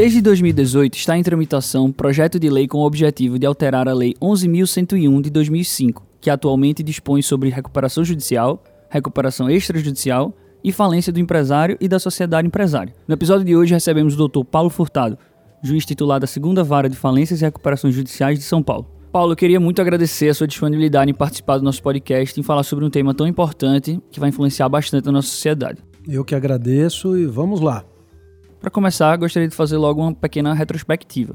Desde 2018 está em tramitação projeto de lei com o objetivo de alterar a Lei 11.101 de 2005, que atualmente dispõe sobre recuperação judicial, recuperação extrajudicial e falência do empresário e da sociedade empresária. No episódio de hoje recebemos o Dr. Paulo Furtado, juiz titular da segunda vara de falências e recuperações judiciais de São Paulo. Paulo, eu queria muito agradecer a sua disponibilidade em participar do nosso podcast e falar sobre um tema tão importante que vai influenciar bastante a nossa sociedade. Eu que agradeço e vamos lá. Para começar, gostaria de fazer logo uma pequena retrospectiva.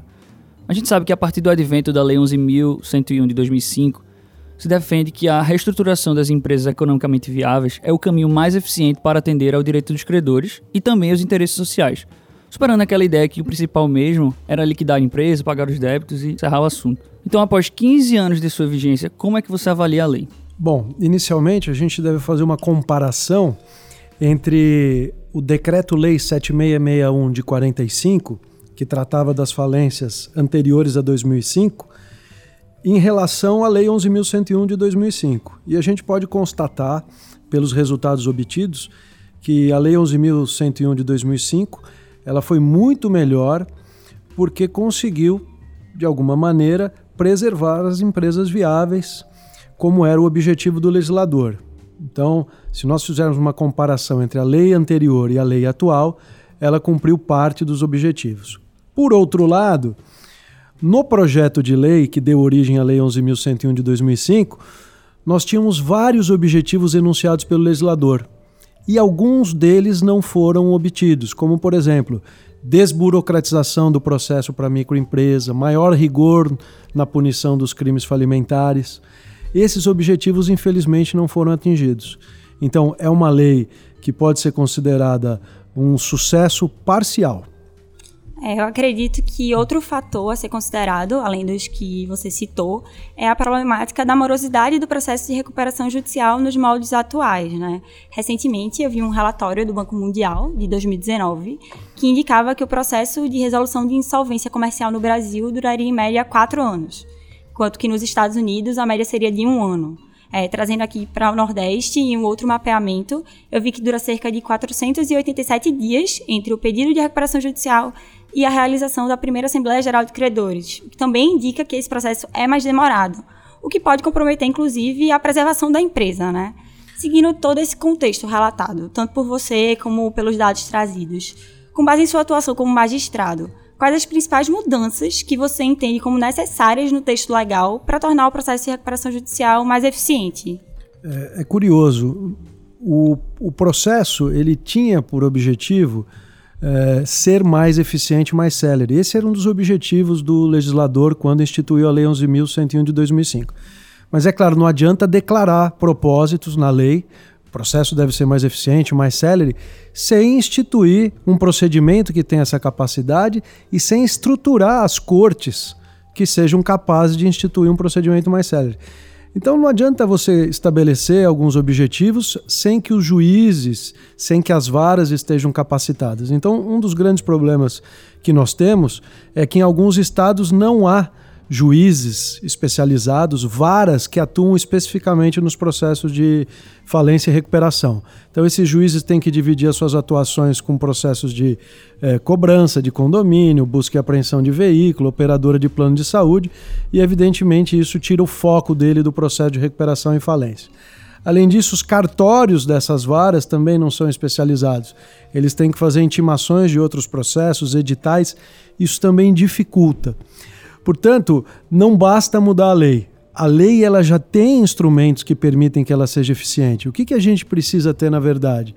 A gente sabe que a partir do advento da Lei 11.101 de 2005, se defende que a reestruturação das empresas economicamente viáveis é o caminho mais eficiente para atender ao direito dos credores e também aos interesses sociais, superando aquela ideia que o principal mesmo era liquidar a empresa, pagar os débitos e encerrar o assunto. Então, após 15 anos de sua vigência, como é que você avalia a lei? Bom, inicialmente a gente deve fazer uma comparação entre o Decreto-Lei 7661 de 45, que tratava das falências anteriores a 2005, em relação à Lei 11.101 de 2005. E a gente pode constatar, pelos resultados obtidos, que a Lei 11.101 de 2005 ela foi muito melhor porque conseguiu, de alguma maneira, preservar as empresas viáveis, como era o objetivo do legislador. Então, se nós fizermos uma comparação entre a lei anterior e a lei atual, ela cumpriu parte dos objetivos. Por outro lado, no projeto de lei que deu origem à Lei 11.101 de 2005, nós tínhamos vários objetivos enunciados pelo legislador e alguns deles não foram obtidos, como, por exemplo, desburocratização do processo para microempresa, maior rigor na punição dos crimes falimentares. Esses objetivos, infelizmente, não foram atingidos. Então, é uma lei que pode ser considerada um sucesso parcial. É, eu acredito que outro fator a ser considerado, além dos que você citou, é a problemática da morosidade do processo de recuperação judicial nos moldes atuais. Né? Recentemente, eu vi um relatório do Banco Mundial, de 2019, que indicava que o processo de resolução de insolvência comercial no Brasil duraria em média quatro anos, enquanto que nos Estados Unidos a média seria de um ano. É, trazendo aqui para o Nordeste, em um outro mapeamento, eu vi que dura cerca de 487 dias entre o pedido de recuperação judicial e a realização da primeira Assembleia Geral de Credores, o que também indica que esse processo é mais demorado, o que pode comprometer, inclusive, a preservação da empresa, né? Seguindo todo esse contexto relatado, tanto por você como pelos dados trazidos, com base em sua atuação como magistrado, quais as principais mudanças que você entende como necessárias no texto legal para tornar o processo de recuperação judicial mais eficiente? É, é curioso. O, o processo ele tinha por objetivo é, ser mais eficiente, mais célere. Esse era um dos objetivos do legislador quando instituiu a Lei 11.101 de 2005. Mas é claro, não adianta declarar propósitos na lei, processo deve ser mais eficiente, mais célere, sem instituir um procedimento que tenha essa capacidade e sem estruturar as cortes que sejam capazes de instituir um procedimento mais célere. Então não adianta você estabelecer alguns objetivos sem que os juízes, sem que as varas estejam capacitadas. Então, um dos grandes problemas que nós temos é que em alguns estados não há juízes especializados, varas que atuam especificamente nos processos de falência e recuperação. Então, esses juízes têm que dividir as suas atuações com processos de eh, cobrança de condomínio, busca e apreensão de veículo, operadora de plano de saúde, e evidentemente isso tira o foco dele do processo de recuperação e falência. Além disso, os cartórios dessas varas também não são especializados. Eles têm que fazer intimações de outros processos, editais, isso também dificulta. Portanto, não basta mudar a lei. A lei ela já tem instrumentos que permitem que ela seja eficiente. O que, que a gente precisa ter, na verdade?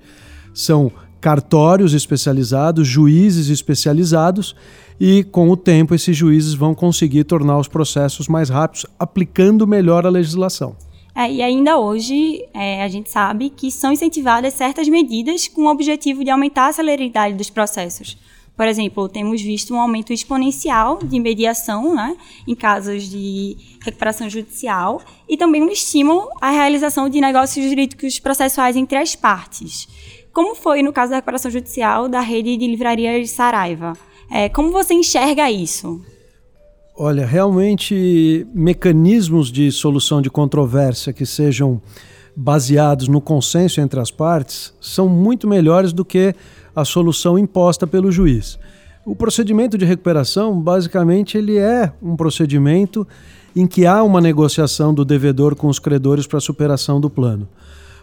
São cartórios especializados, juízes especializados, e com o tempo esses juízes vão conseguir tornar os processos mais rápidos, aplicando melhor a legislação. É, e ainda hoje, é, a gente sabe que são incentivadas certas medidas com o objetivo de aumentar a celeridade dos processos. Por exemplo, temos visto um aumento exponencial de mediação né, em casos de recuperação judicial e também um estímulo à realização de negócios jurídicos processuais entre as partes. Como foi no caso da recuperação judicial da rede de livrarias Saraiva? É, como você enxerga isso? Olha, realmente mecanismos de solução de controvérsia que sejam baseados no consenso entre as partes são muito melhores do que a solução imposta pelo juiz. O procedimento de recuperação, basicamente, ele é um procedimento em que há uma negociação do devedor com os credores para a superação do plano.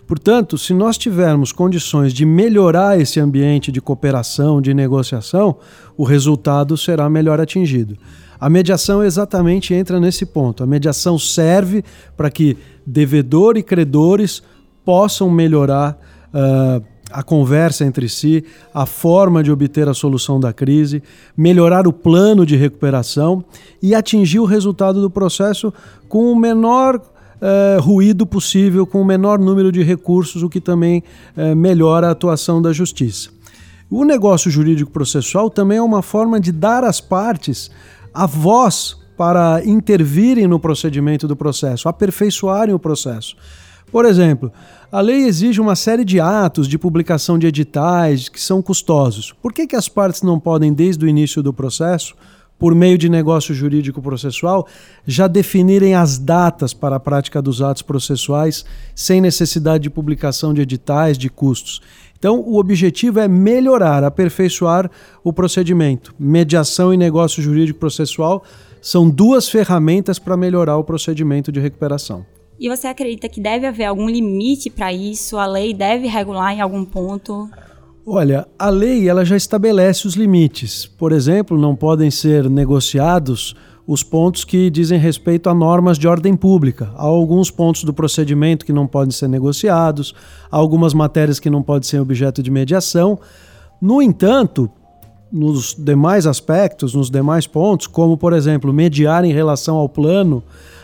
Portanto, se nós tivermos condições de melhorar esse ambiente de cooperação, de negociação, o resultado será melhor atingido. A mediação exatamente entra nesse ponto. A mediação serve para que devedor e credores possam melhorar uh, a conversa entre si, a forma de obter a solução da crise, melhorar o plano de recuperação e atingir o resultado do processo com o menor uh, ruído possível, com o menor número de recursos, o que também uh, melhora a atuação da justiça. O negócio jurídico processual também é uma forma de dar às partes a voz para intervirem no procedimento do processo, aperfeiçoarem o processo. Por exemplo, a lei exige uma série de atos de publicação de editais que são custosos. Por que, que as partes não podem, desde o início do processo, por meio de negócio jurídico processual, já definirem as datas para a prática dos atos processuais sem necessidade de publicação de editais, de custos? Então, o objetivo é melhorar, aperfeiçoar o procedimento. Mediação e negócio jurídico processual são duas ferramentas para melhorar o procedimento de recuperação. E você acredita que deve haver algum limite para isso? A lei deve regular em algum ponto? Olha, a lei ela já estabelece os limites. Por exemplo, não podem ser negociados os pontos que dizem respeito a normas de ordem pública. Há alguns pontos do procedimento que não podem ser negociados, há algumas matérias que não podem ser objeto de mediação. No entanto, nos demais aspectos, nos demais pontos, como por exemplo, mediar em relação ao plano,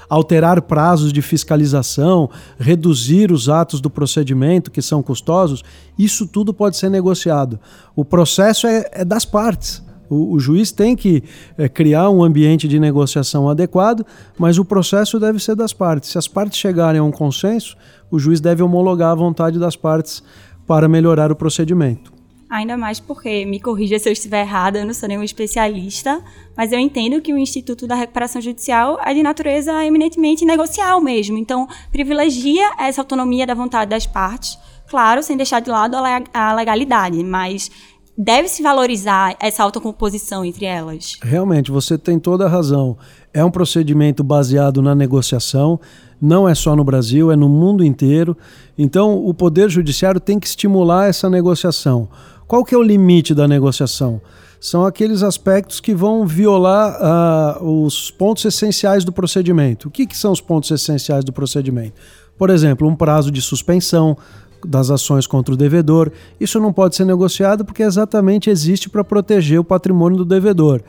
alterar prazos de fiscalização, reduzir os atos do procedimento que são custosos, isso tudo pode ser negociado. O processo é, é das partes. O, o, juiz tem que é, criar um ambiente de negociação adequado, mas o processo deve ser das partes. Se as partes chegarem a um consenso, o juiz deve homologar a vontade das partes para melhorar o procedimento. Ainda mais porque, me corrija se eu estiver errada, eu não sou nenhum especialista, mas eu entendo que o Instituto da Recuperação Judicial é de natureza eminentemente negocial mesmo. Então, privilegia essa autonomia da vontade das partes, claro, sem deixar de lado a legalidade, mas deve-se valorizar essa autocomposição entre elas. Realmente, você tem toda a razão. É um procedimento baseado na negociação, não é só no Brasil, é no mundo inteiro. Então, o Poder Judiciário tem que estimular essa negociação. Qual que é o limite da negociação? São aqueles aspectos que vão violar uh, os pontos essenciais do procedimento. O que, que são os pontos essenciais do procedimento? Por exemplo, um prazo de suspensão das ações contra o devedor. Isso não pode ser negociado porque exatamente existe para proteger o patrimônio do devedor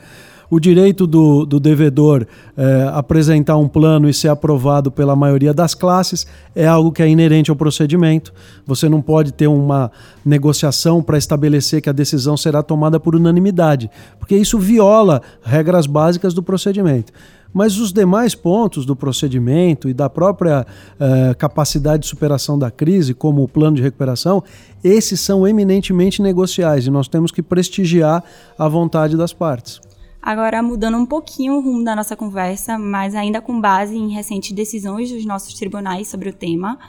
o direito do, do devedor é, apresentar um plano e ser aprovado pela maioria das classes é algo que é inerente ao procedimento. Você não pode ter uma negociação para estabelecer que a decisão será tomada por unanimidade, porque isso viola regras básicas do procedimento. Mas os demais pontos do procedimento e da própria uh, capacidade de superação da crise, como o plano de recuperação, esses são eminentemente negociais e nós temos que prestigiar a vontade das partes. Agora, mudando um pouquinho o rumo da nossa conversa, mas ainda com base em recentes decisões dos nossos tribunais sobre o tema,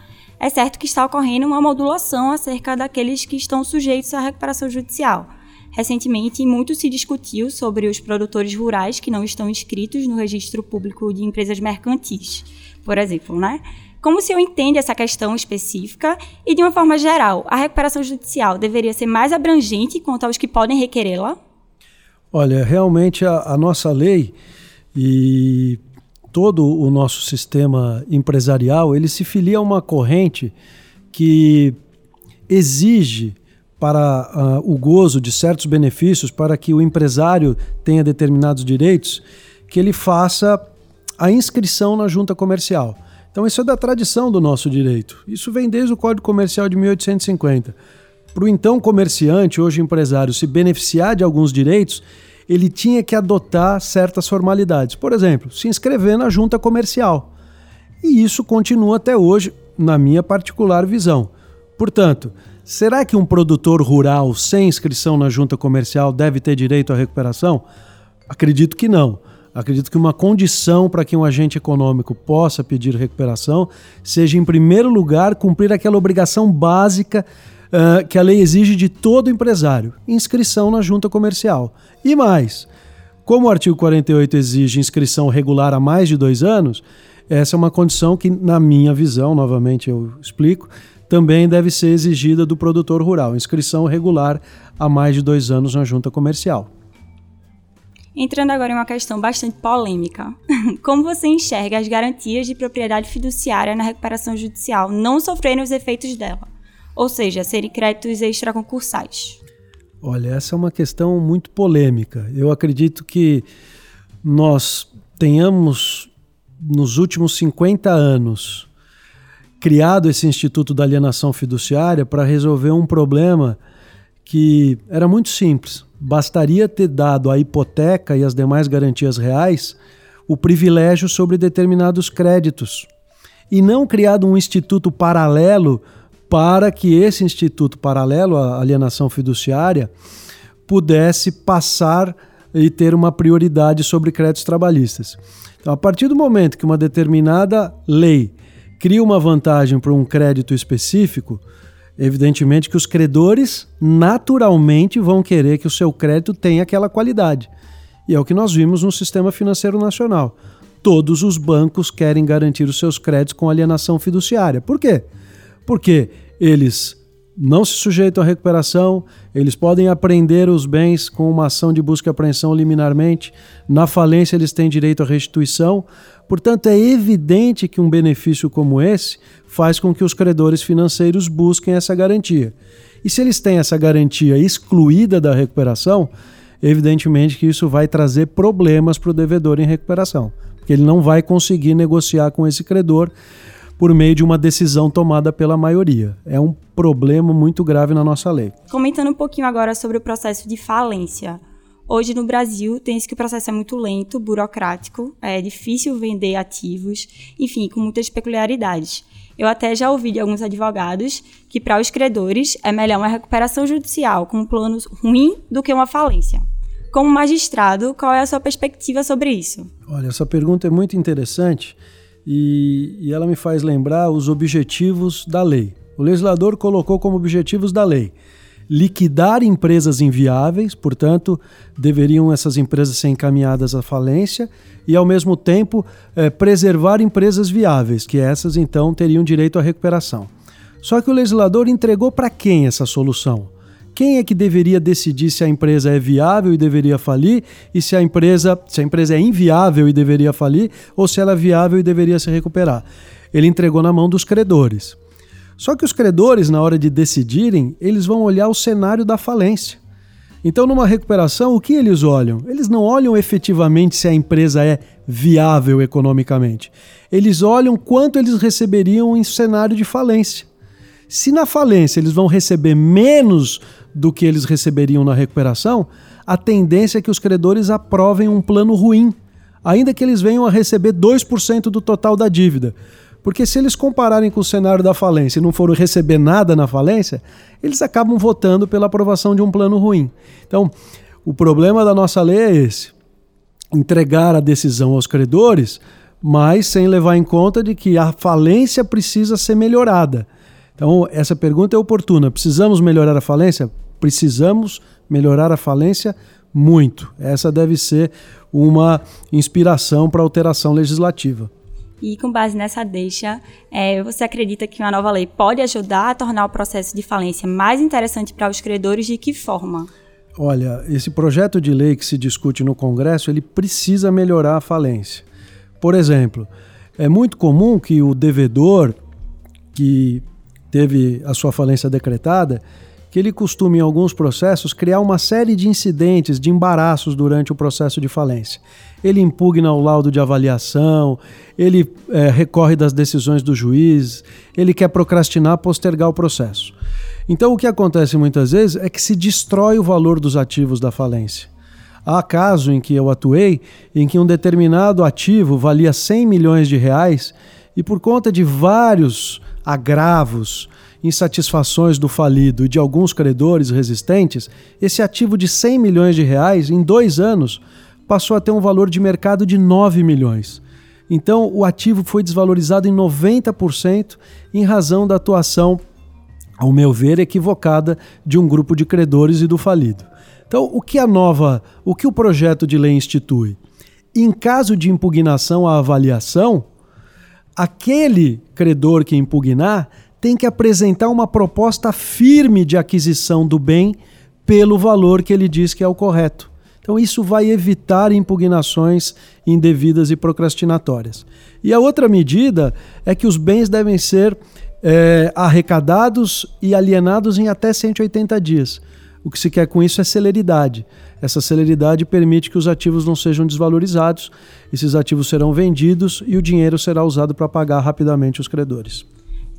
é certo que está ocorrendo uma modulação acerca daqueles que estão sujeitos à recuperação judicial. Recentemente, muito se discutiu sobre os produtores rurais que não estão inscritos no registro público de empresas mercantis, por exemplo, né? Como se eu entende essa questão específica e, de uma forma geral, a recuperação judicial deveria ser mais abrangente quanto aos que podem requerê-la? Olha, realmente a, a nossa lei e todo o nosso sistema empresarial, ele se filia a uma corrente que exige para uh, o gozo de certos benefícios, para que o empresário tenha determinados direitos, que ele faça a inscrição na junta comercial. Então isso é da tradição do nosso direito. Isso vem desde o Código Comercial de 1850. Para o então comerciante, hoje empresário, se beneficiar de alguns direitos, ele tinha que adotar certas formalidades. Por exemplo, se inscrever na junta comercial. E isso continua até hoje, na minha particular visão. Portanto, será que um produtor rural sem inscrição na junta comercial deve ter direito à recuperação? Acredito que não. Acredito que uma condição para que um agente econômico possa pedir recuperação seja, em primeiro lugar, cumprir aquela obrigação básica uh, que a lei exige de todo empresário: inscrição na junta comercial. E mais, como o artigo 48 exige inscrição regular há mais de dois anos, essa é uma condição que, na minha visão, novamente eu explico, também deve ser exigida do produtor rural, inscrição regular há mais de dois anos na junta comercial. Entrando agora em uma questão bastante polêmica. Como você enxerga as garantias de propriedade fiduciária na recuperação judicial não sofrerem os efeitos dela? Ou seja, serem créditos extraconcursais? Olha, essa é uma questão muito polêmica. Eu acredito que nós tenhamos, nos últimos 50 anos, criado esse Instituto da Alienação Fiduciária para resolver um problema que era muito simples. Bastaria ter dado à hipoteca e às demais garantias reais o privilégio sobre determinados créditos e não criado um instituto paralelo para que esse instituto paralelo à alienação fiduciária pudesse passar e ter uma prioridade sobre créditos trabalhistas. Então, a partir do momento que uma determinada lei cria uma vantagem para um crédito específico, evidentemente que os credores naturalmente vão querer que o seu crédito tenha aquela qualidade. E é o que nós vimos no sistema financeiro nacional. Todos os bancos querem garantir os seus créditos com alienação fiduciária. Por quê? Porque eles não se sujeitam à recuperação, eles podem apreender os bens com uma ação de busca e apreensão liminarmente, na falência eles têm direito à restituição. Portanto, é evidente que um benefício como esse faz com que os credores financeiros busquem essa garantia. E se eles têm essa garantia excluída da recuperação, evidentemente que isso vai trazer problemas para o devedor em recuperação, porque ele não vai conseguir negociar com esse credor por meio de uma decisão tomada pela maioria. É um problema muito grave na nossa lei. Comentando um pouquinho agora sobre o processo de falência. Hoje no Brasil tem-se que o processo é muito lento, burocrático, é difícil vender ativos, enfim, com muitas peculiaridades. Eu até já ouvi de alguns advogados que para os credores é melhor uma recuperação judicial com um plano ruim do que uma falência. Como magistrado, qual é a sua perspectiva sobre isso? Olha, essa pergunta é muito interessante e, e ela me faz lembrar os objetivos da lei. O legislador colocou como objetivos da lei liquidar empresas inviáveis, portanto, deveriam essas empresas ser encaminhadas à falência, e ao mesmo tempo é, preservar empresas viáveis, que essas então teriam direito à recuperação. Só que o legislador entregou para quem essa solução? Quem é que deveria decidir se a empresa é viável e deveria falir e se a empresa, se a empresa é inviável e deveria falir ou se ela é viável e deveria se recuperar? Ele entregou na mão dos credores. Só que os credores, na hora de decidirem, eles vão olhar o cenário da falência. Então, numa recuperação, o que eles olham? Eles não olham efetivamente se a empresa é viável economicamente. Eles olham quanto eles receberiam em cenário de falência. Se na falência eles vão receber menos do que eles receberiam na recuperação, a tendência é que os credores aprovem um plano ruim, ainda que eles venham a receber 2% do total da dívida. Porque se eles compararem com o cenário da falência e não forem receber nada na falência, eles acabam votando pela aprovação de um plano ruim. Então, o problema da nossa lei é esse: entregar a decisão aos credores, mas sem levar em conta de que a falência precisa ser melhorada. Então, essa pergunta é oportuna. Precisamos melhorar a falência? Precisamos melhorar a falência muito. Essa deve ser uma inspiração para alteração legislativa. E com base nessa deixa, é, você acredita que uma nova lei pode ajudar a tornar o processo de falência mais interessante para os credores? De que forma? Olha, esse projeto de lei que se discute no Congresso, ele precisa melhorar a falência. Por exemplo, é muito comum que o devedor que teve a sua falência decretada, que ele costuma, em alguns processos, criar uma série de incidentes, de embaraços durante o processo de falência. Ele impugna o laudo de avaliação, ele é, recorre das decisões do juiz, ele quer procrastinar, postergar o processo. Então, o que acontece muitas vezes é que se destrói o valor dos ativos da falência. Há caso em que eu atuei em que um determinado ativo valia 100 milhões de reais e por conta de vários agravos, insatisfações do falido e de alguns credores resistentes, esse ativo de 100 milhões de reais, em dois anos, passou a ter um valor de mercado de 9 milhões. Então, o ativo foi desvalorizado em 90% em razão da atuação ao meu ver, equivocada de um grupo de credores e do falido. Então, o que a nova, o que o projeto de lei institui? Em caso de impugnação à avaliação, aquele credor que impugnar tem que apresentar uma proposta firme de aquisição do bem pelo valor que ele diz que é o correto. Então, isso vai evitar impugnações indevidas e procrastinatórias. E a outra medida é que os bens devem ser é, arrecadados e alienados em até 180 dias. O que se quer com isso é celeridade. Essa celeridade permite que os ativos não sejam desvalorizados, esses ativos serão vendidos e o dinheiro será usado para pagar rapidamente os credores.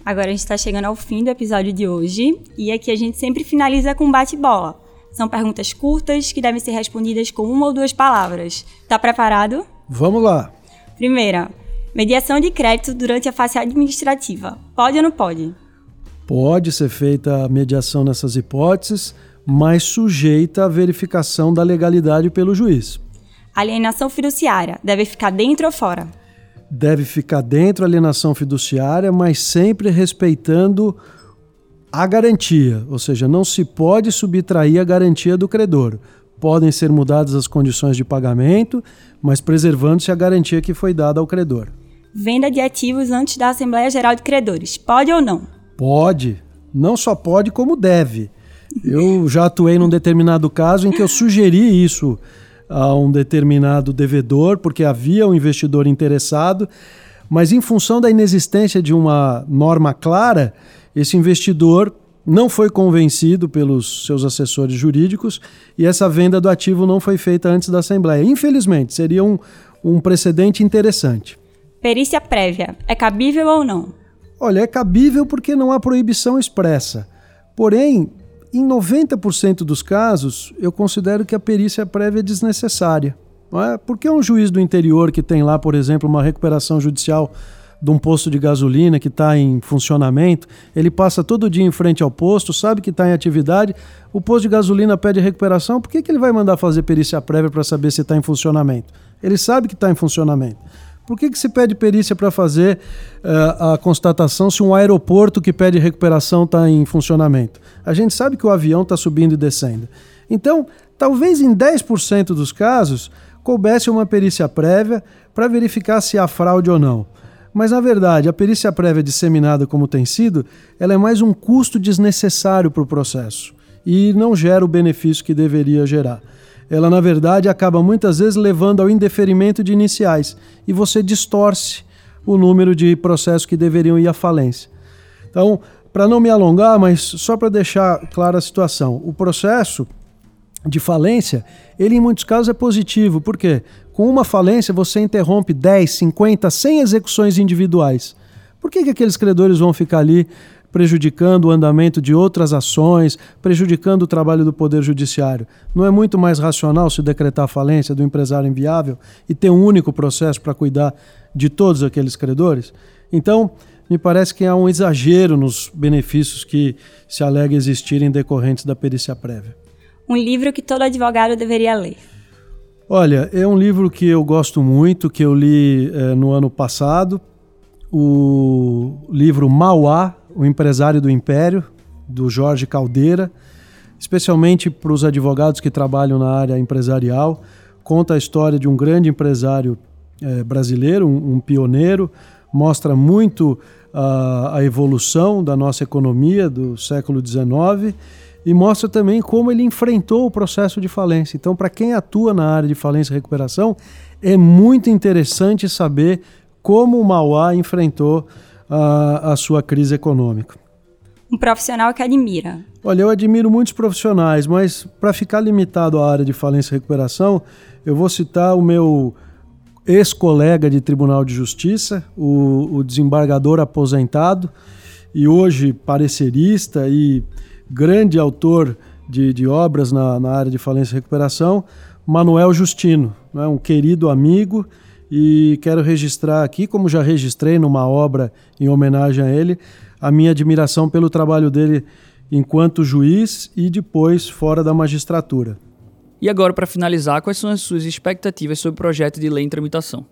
Agora a gente está chegando ao fim do episódio de hoje e aqui a gente sempre finaliza com bate-bola. São perguntas curtas que devem ser respondidas com uma ou duas palavras. Tá preparado? Vamos lá. Primeira, mediação de crédito durante a fase administrativa. Pode ou não pode? Pode ser feita a mediação nessas hipóteses, mas sujeita à verificação da legalidade pelo juiz. Alienação fiduciária deve ficar dentro ou fora? Deve ficar dentro da alienação fiduciária, mas sempre respeitando a garantia, ou seja, não se pode subtrair a garantia do credor. Podem ser mudadas as condições de pagamento, mas preservando-se a garantia que foi dada ao credor. Venda de ativos antes da Assembleia Geral de Credores, pode ou não? Pode. Não só pode, como deve. Eu já atuei num determinado caso em que eu sugeri isso a um determinado devedor, porque havia um investidor interessado, mas em função da inexistência de uma norma clara, esse investidor não foi convencido pelos seus assessores jurídicos e essa venda do ativo não foi feita antes da Assembleia. Infelizmente, seria um, um precedente interessante. Perícia prévia, é cabível ou não? Olha, é cabível porque não há proibição expressa. Porém, em 90% dos casos, eu considero que a perícia prévia é desnecessária. Não é? Porque um juiz do interior que tem lá, por exemplo, uma recuperação judicial de um posto de gasolina que está em funcionamento, ele passa todo dia em frente ao posto, sabe que está em atividade, o posto de gasolina pede recuperação, por que, que ele vai mandar fazer perícia prévia para saber se está em funcionamento? Ele sabe que está em funcionamento. Por que, que se pede perícia para fazer uh, a constatação se um aeroporto que pede recuperação está em funcionamento? A gente sabe que o avião está subindo e descendo. Então, talvez em 10% dos casos, coubesse uma perícia prévia para verificar se há fraude ou não. Mas, na verdade, a perícia prévia disseminada como tem sido, ela é mais um custo desnecessário para o processo e não gera o benefício que deveria gerar ela na verdade acaba muitas vezes levando ao indeferimento de iniciais e você distorce o número de processos que deveriam ir à falência. Então, para não me alongar, mas só para deixar clara a situação, o processo de falência, ele em muitos casos é positivo, porque com uma falência você interrompe 10, 50, 100 execuções individuais. Por que, que aqueles credores vão ficar ali prejudicando o andamento de outras ações, prejudicando o trabalho do Poder Judiciário. Não é muito mais racional se decretar a falência do empresário inviável e ter um único processo para cuidar de todos aqueles credores? Então, me parece que há um exagero nos benefícios que se alega existirem decorrentes da perícia prévia. Um livro que todo advogado deveria ler. Olha, é um livro que eu gosto muito, que eu li é, no ano passado, o livro Mauá, o Empresário do Império, do Jorge Caldeira, especialmente para os advogados que trabalham na área empresarial. Conta a história de um grande empresário é, brasileiro, um, um, pioneiro, mostra muito uh, a evolução da nossa economia do século XIX e mostra também como ele enfrentou o processo de falência. Então, para quem atua na área de falência e recuperação, é muito interessante saber como o Mauá enfrentou a, a sua crise econômica. Um profissional que admira. Olha, eu admiro muitos profissionais, mas para ficar limitado à área de falência e recuperação, eu vou citar o meu ex-colega de Tribunal de Justiça, o, o desembargador aposentado e hoje parecerista e grande autor de, de obras na, na, área de falência e recuperação, Manuel Justino, né, um querido amigo e quero registrar aqui, como já registrei numa obra em homenagem a ele, a minha admiração pelo trabalho dele enquanto juiz e depois fora da magistratura. E agora, para finalizar, quais são as suas expectativas sobre o projeto de lei em tramitação?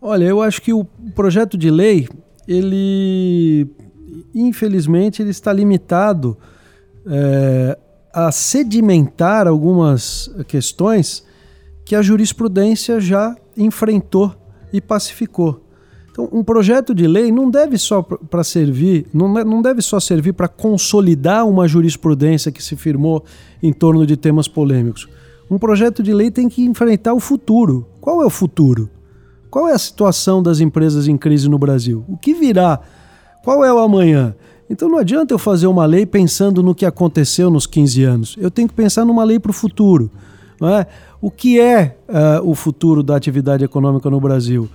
Olha, eu acho que o projeto de lei ele infelizmente, ele está limitado é, a sedimentar algumas questões que a jurisprudência já enfrentou e pacificou. Então, um projeto de lei não deve só para servir, não, não deve só servir para consolidar uma jurisprudência que se firmou em torno de temas polêmicos. Um projeto de lei tem que enfrentar o futuro. Qual é o futuro? Qual é a situação das empresas em crise no Brasil? O que virá? Qual é o amanhã? Então não adianta eu fazer uma lei pensando no que aconteceu nos 15 anos. Eu tenho que pensar numa lei para o futuro. É? O que é uh, o futuro da atividade econômica no Brasil?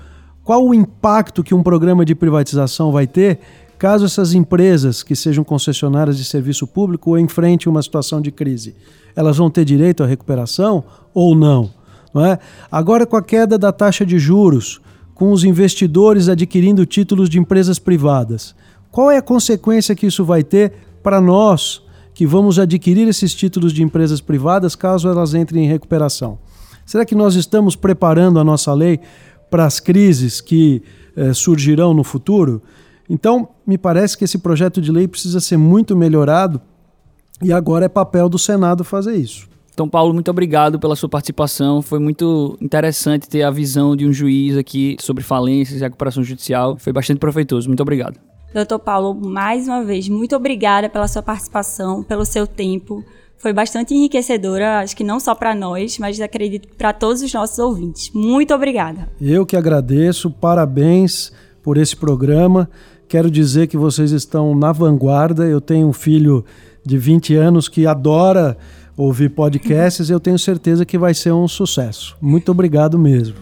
Qual o impacto que um programa de privatização vai ter caso essas empresas que sejam concessionárias de serviço público enfrentem uma situação de crise? Elas vão ter direito à recuperação ou não? não é? Agora, com a queda da taxa de juros, com os investidores adquirindo títulos de empresas privadas, qual é a consequência que isso vai ter para nós que vamos adquirir esses títulos de empresas privadas caso elas entrem em recuperação? Será que nós estamos preparando a nossa lei para as crises que eh, surgirão no futuro. Então, me parece que esse projeto de lei precisa ser muito melhorado e agora é papel do Senado fazer isso. Então, Paulo, muito obrigado pela sua participação. Foi muito interessante ter a visão de um juiz aqui sobre falências e recuperação judicial. Foi bastante proveitoso. Muito obrigado. Doutor Paulo, mais uma vez, muito obrigada pela sua participação, pelo seu tempo foi bastante enriquecedora, acho que não só para nós, mas acredito para todos os nossos ouvintes. Muito obrigada. Eu que agradeço, parabéns por esse programa. Quero dizer que vocês estão na vanguarda. Eu tenho um filho de 20 anos que adora ouvir podcasts e eu tenho certeza que vai ser um sucesso. Muito obrigado mesmo.